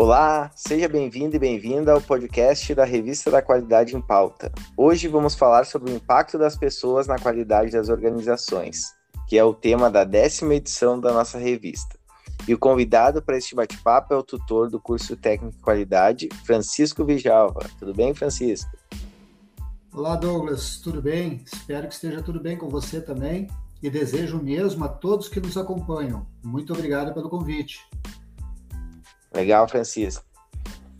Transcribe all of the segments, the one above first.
Olá, seja bem-vindo e bem-vinda ao podcast da Revista da Qualidade em Pauta. Hoje vamos falar sobre o impacto das pessoas na qualidade das organizações, que é o tema da décima edição da nossa revista. E o convidado para este bate-papo é o tutor do curso Técnico de Qualidade, Francisco Vijalva. Tudo bem, Francisco? Olá, Douglas, tudo bem? Espero que esteja tudo bem com você também e desejo mesmo a todos que nos acompanham. Muito obrigado pelo convite. Legal, Francisco.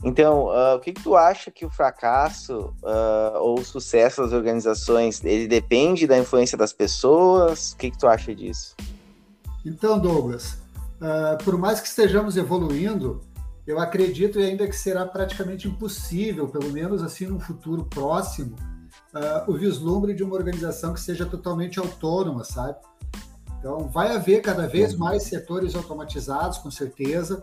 Então, uh, o que, que, tu acha que o fracasso uh, ou o sucesso das organizações, ele depende da influência das pessoas? O que, que tu acha disso? Então, Douglas, uh, por mais que estejamos evoluindo, eu acredito ainda que será praticamente impossível, pelo menos assim no futuro próximo, o vislumbre de uma organização que seja totalmente autônoma, sabe? Então, vai haver cada vez uhum. mais setores automatizados, com certeza,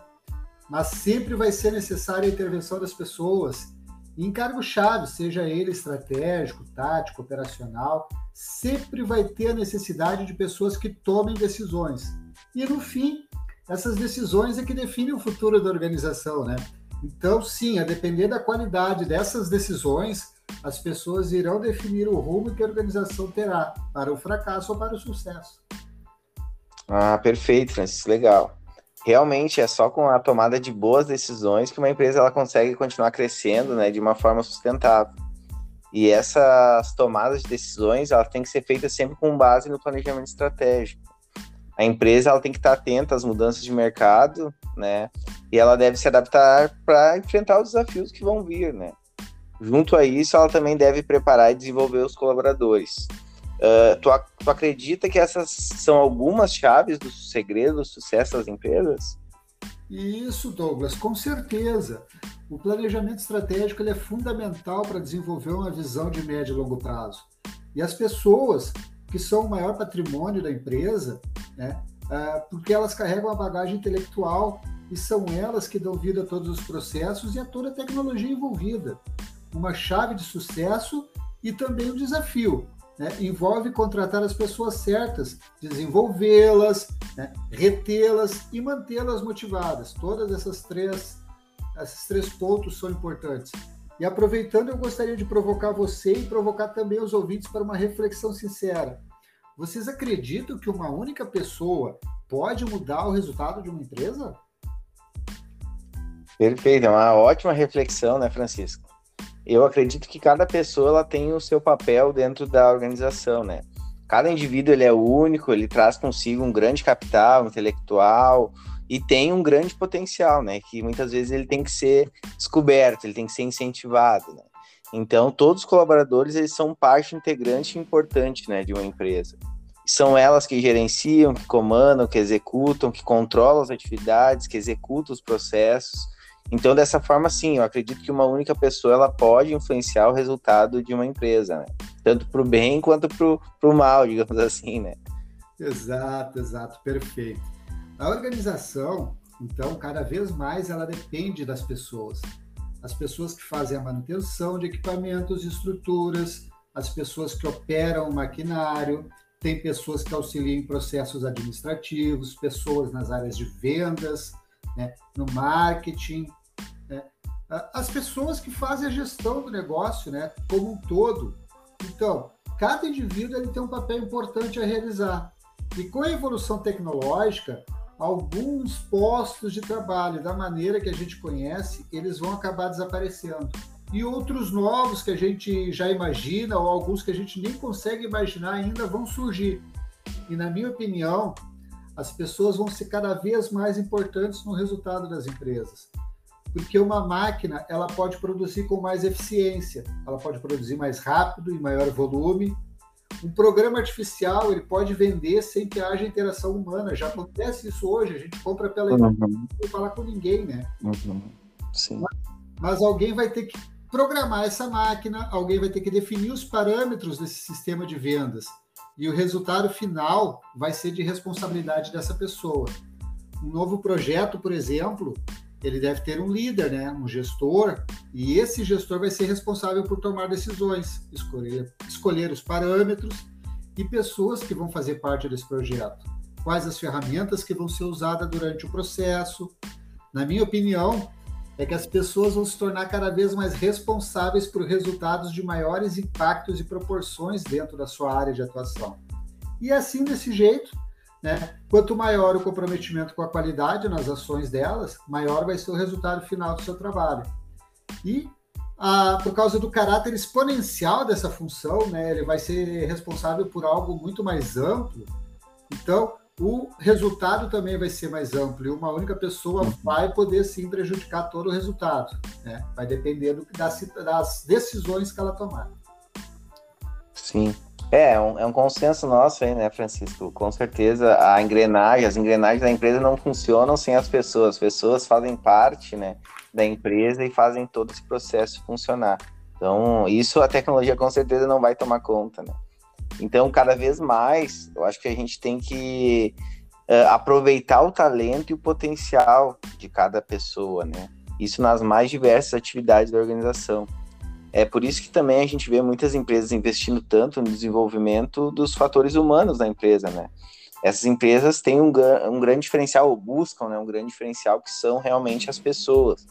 mas sempre vai ser necessária a intervenção das pessoas em cargo-chave, seja ele estratégico, tático, operacional, sempre vai ter a necessidade de pessoas que tomem decisões. E no fim, essas decisões é que definem o futuro da organização, né? Então, sim, a depender da qualidade dessas decisões, as pessoas irão definir o rumo que a organização terá para o fracasso ou para o sucesso. Ah, perfeito, Francisco, legal realmente é só com a tomada de boas decisões que uma empresa ela consegue continuar crescendo, né, de uma forma sustentável. E essas tomadas de decisões, ela tem que ser feitas sempre com base no planejamento estratégico. A empresa ela tem que estar atenta às mudanças de mercado, né? E ela deve se adaptar para enfrentar os desafios que vão vir, né? Junto a isso, ela também deve preparar e desenvolver os colaboradores. Uh, tu, tu acredita que essas são algumas chaves do segredo do sucesso das empresas? Isso, Douglas, com certeza. O planejamento estratégico é fundamental para desenvolver uma visão de médio e longo prazo. E as pessoas que são o maior patrimônio da empresa, né, uh, porque elas carregam a bagagem intelectual e são elas que dão vida a todos os processos e a toda a tecnologia envolvida. Uma chave de sucesso e também um desafio, né, envolve contratar as pessoas certas, desenvolvê-las, né, retê-las e mantê-las motivadas. Todas essas três, esses três pontos são importantes. E aproveitando, eu gostaria de provocar você e provocar também os ouvintes para uma reflexão sincera. Vocês acreditam que uma única pessoa pode mudar o resultado de uma empresa? Perfeito, é uma ótima reflexão, né, Francisco? Eu acredito que cada pessoa ela tem o seu papel dentro da organização, né? Cada indivíduo ele é único, ele traz consigo um grande capital intelectual e tem um grande potencial, né? Que muitas vezes ele tem que ser descoberto, ele tem que ser incentivado, né? Então, todos os colaboradores eles são parte integrante importante, né, de uma empresa. São elas que gerenciam, que comandam, que executam, que controlam as atividades, que executam os processos então, dessa forma, sim, eu acredito que uma única pessoa ela pode influenciar o resultado de uma empresa, né? Tanto para o bem quanto para o mal, digamos assim, né? Exato, exato, perfeito. A organização, então, cada vez mais ela depende das pessoas. As pessoas que fazem a manutenção de equipamentos estruturas, as pessoas que operam o maquinário, tem pessoas que auxiliam em processos administrativos, pessoas nas áreas de vendas, né, no marketing, né, as pessoas que fazem a gestão do negócio, né, como um todo. Então, cada indivíduo ele tem um papel importante a realizar. E com a evolução tecnológica, alguns postos de trabalho da maneira que a gente conhece, eles vão acabar desaparecendo. E outros novos que a gente já imagina, ou alguns que a gente nem consegue imaginar ainda, vão surgir. E, na minha opinião, as pessoas vão ser cada vez mais importantes no resultado das empresas. Porque uma máquina, ela pode produzir com mais eficiência, ela pode produzir mais rápido e maior volume. Um programa artificial, ele pode vender sem que haja interação humana. Já acontece isso hoje, a gente compra pela uhum. sem falar com ninguém, né? Uhum. Sim. Mas, mas alguém vai ter que programar essa máquina, alguém vai ter que definir os parâmetros desse sistema de vendas e o resultado final vai ser de responsabilidade dessa pessoa. Um novo projeto, por exemplo, ele deve ter um líder, né, um gestor, e esse gestor vai ser responsável por tomar decisões, escolher, escolher os parâmetros e pessoas que vão fazer parte desse projeto. Quais as ferramentas que vão ser usadas durante o processo. Na minha opinião, é que as pessoas vão se tornar cada vez mais responsáveis por resultados de maiores impactos e proporções dentro da sua área de atuação. E assim, desse jeito, né, quanto maior o comprometimento com a qualidade nas ações delas, maior vai ser o resultado final do seu trabalho. E ah, por causa do caráter exponencial dessa função, né, ele vai ser responsável por algo muito mais amplo. Então, o resultado também vai ser mais amplo e uma única pessoa vai poder sim prejudicar todo o resultado. Né? Vai depender do, das, das decisões que ela tomar. Sim. É, é um, é um consenso nosso aí, né, Francisco? Com certeza a engrenagem, as engrenagens da empresa não funcionam sem as pessoas. As pessoas fazem parte, né, da empresa e fazem todo esse processo funcionar. Então, isso a tecnologia com certeza não vai tomar conta, né? Então, cada vez mais, eu acho que a gente tem que uh, aproveitar o talento e o potencial de cada pessoa, né? Isso nas mais diversas atividades da organização. É por isso que também a gente vê muitas empresas investindo tanto no desenvolvimento dos fatores humanos da empresa, né? Essas empresas têm um, um grande diferencial, ou buscam né, um grande diferencial, que são realmente as pessoas.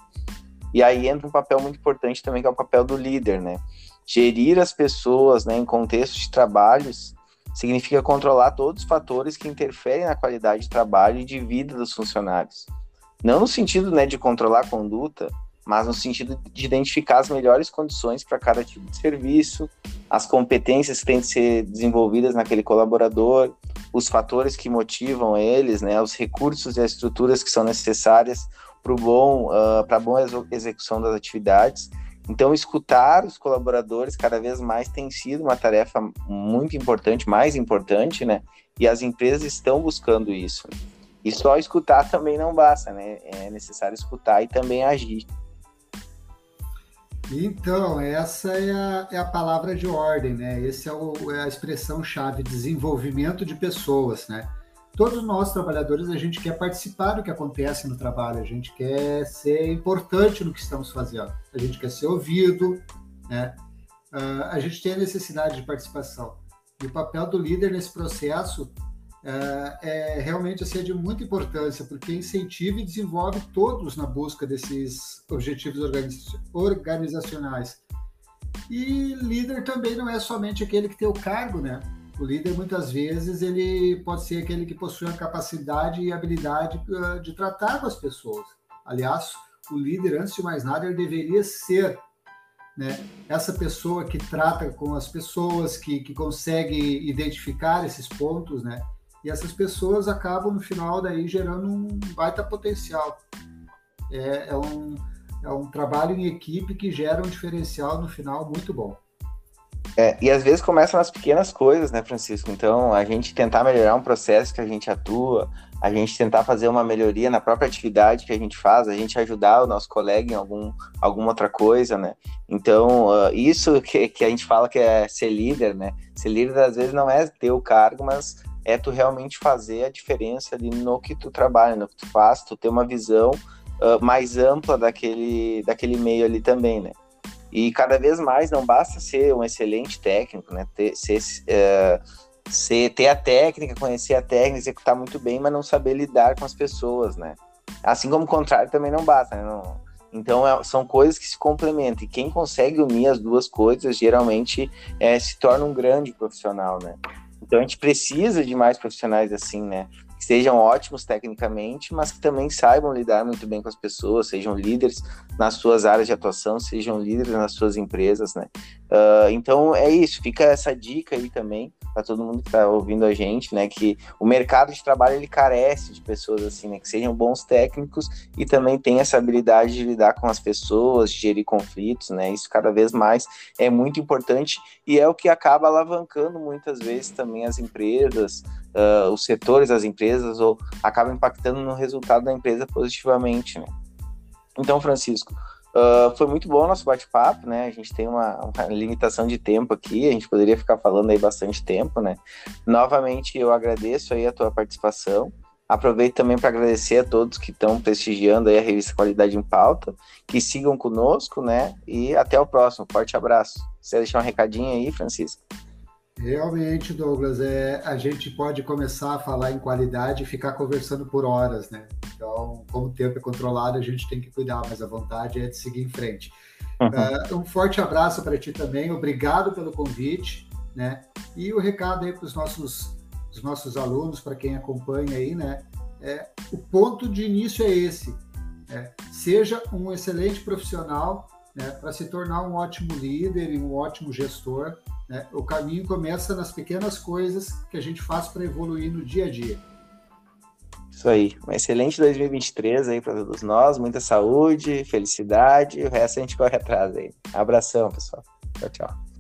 E aí entra um papel muito importante também, que é o papel do líder, né? Gerir as pessoas né, em contextos de trabalhos significa controlar todos os fatores que interferem na qualidade de trabalho e de vida dos funcionários. Não no sentido né, de controlar a conduta, mas no sentido de identificar as melhores condições para cada tipo de serviço, as competências que têm de ser desenvolvidas naquele colaborador, os fatores que motivam eles, né, os recursos e as estruturas que são necessárias para bom, uh, a boa execução das atividades então, escutar os colaboradores cada vez mais tem sido uma tarefa muito importante, mais importante, né? E as empresas estão buscando isso. E só escutar também não basta, né? É necessário escutar e também agir. Então, essa é a, é a palavra de ordem, né? Essa é, é a expressão-chave, desenvolvimento de pessoas, né? Todos nós trabalhadores a gente quer participar do que acontece no trabalho, a gente quer ser importante no que estamos fazendo, a gente quer ser ouvido, né? Uh, a gente tem a necessidade de participação. E o papel do líder nesse processo uh, é realmente assim, é de muita importância, porque incentiva e desenvolve todos na busca desses objetivos organizacionais. E líder também não é somente aquele que tem o cargo, né? O líder, muitas vezes, ele pode ser aquele que possui a capacidade e habilidade ah, de tratar com as pessoas. Aliás, o líder, antes de mais nada, ele deveria ser né, essa pessoa que trata com as pessoas, que, que consegue identificar esses pontos, né? E essas pessoas acabam, no final, daí gerando um baita potencial. É, é, um, é um trabalho em equipe que gera um diferencial, no final, muito bom. É, e às vezes começa nas pequenas coisas, né, Francisco? Então, a gente tentar melhorar um processo que a gente atua, a gente tentar fazer uma melhoria na própria atividade que a gente faz, a gente ajudar o nosso colega em algum, alguma outra coisa, né? Então, uh, isso que, que a gente fala que é ser líder, né? Ser líder, às vezes, não é ter o cargo, mas é tu realmente fazer a diferença ali no que tu trabalha, no que tu faz, tu ter uma visão uh, mais ampla daquele, daquele meio ali também, né? E cada vez mais não basta ser um excelente técnico, né? Ter, ser, é, ser, ter a técnica, conhecer a técnica, executar muito bem, mas não saber lidar com as pessoas, né? Assim como o contrário também não basta, né? Não, então é, são coisas que se complementam. E quem consegue unir as duas coisas geralmente é, se torna um grande profissional, né? Então a gente precisa de mais profissionais assim, né? Que sejam ótimos tecnicamente, mas que também saibam lidar muito bem com as pessoas, sejam líderes nas suas áreas de atuação, sejam líderes nas suas empresas, né? Uh, então é isso, fica essa dica aí também para todo mundo que está ouvindo a gente, né? Que o mercado de trabalho ele carece de pessoas assim, né? Que sejam bons técnicos e também tenham essa habilidade de lidar com as pessoas, de gerir conflitos, né? Isso cada vez mais é muito importante e é o que acaba alavancando muitas vezes também as empresas, uh, os setores das empresas, ou acaba impactando no resultado da empresa positivamente, né? Então, Francisco, Uh, foi muito bom o nosso bate-papo, né? A gente tem uma, uma, limitação de tempo aqui, a gente poderia ficar falando aí bastante tempo, né? Novamente, eu agradeço aí a tua participação. Aproveito também para agradecer a todos que estão prestigiando aí a revista Qualidade em Pauta, que sigam conosco, né? E até o próximo. Forte abraço. Você deixar um recadinho aí, Francisco? Realmente, Douglas, é, a gente pode começar a falar em qualidade e ficar conversando por horas, né? Então, como o tempo é controlado, a gente tem que cuidar, mas a vontade é de seguir em frente. Uhum. Uh, um forte abraço para ti também, obrigado pelo convite, né? E o recado aí para os nossos, os nossos alunos, para quem acompanha aí, né? É, o ponto de início é esse: é, seja um excelente profissional né, para se tornar um ótimo líder e um ótimo gestor. Né? O caminho começa nas pequenas coisas que a gente faz para evoluir no dia a dia. Isso aí. Um excelente 2023 aí para todos nós. Muita saúde, felicidade. O resto a gente corre atrás aí. Abração, pessoal. Tchau, tchau.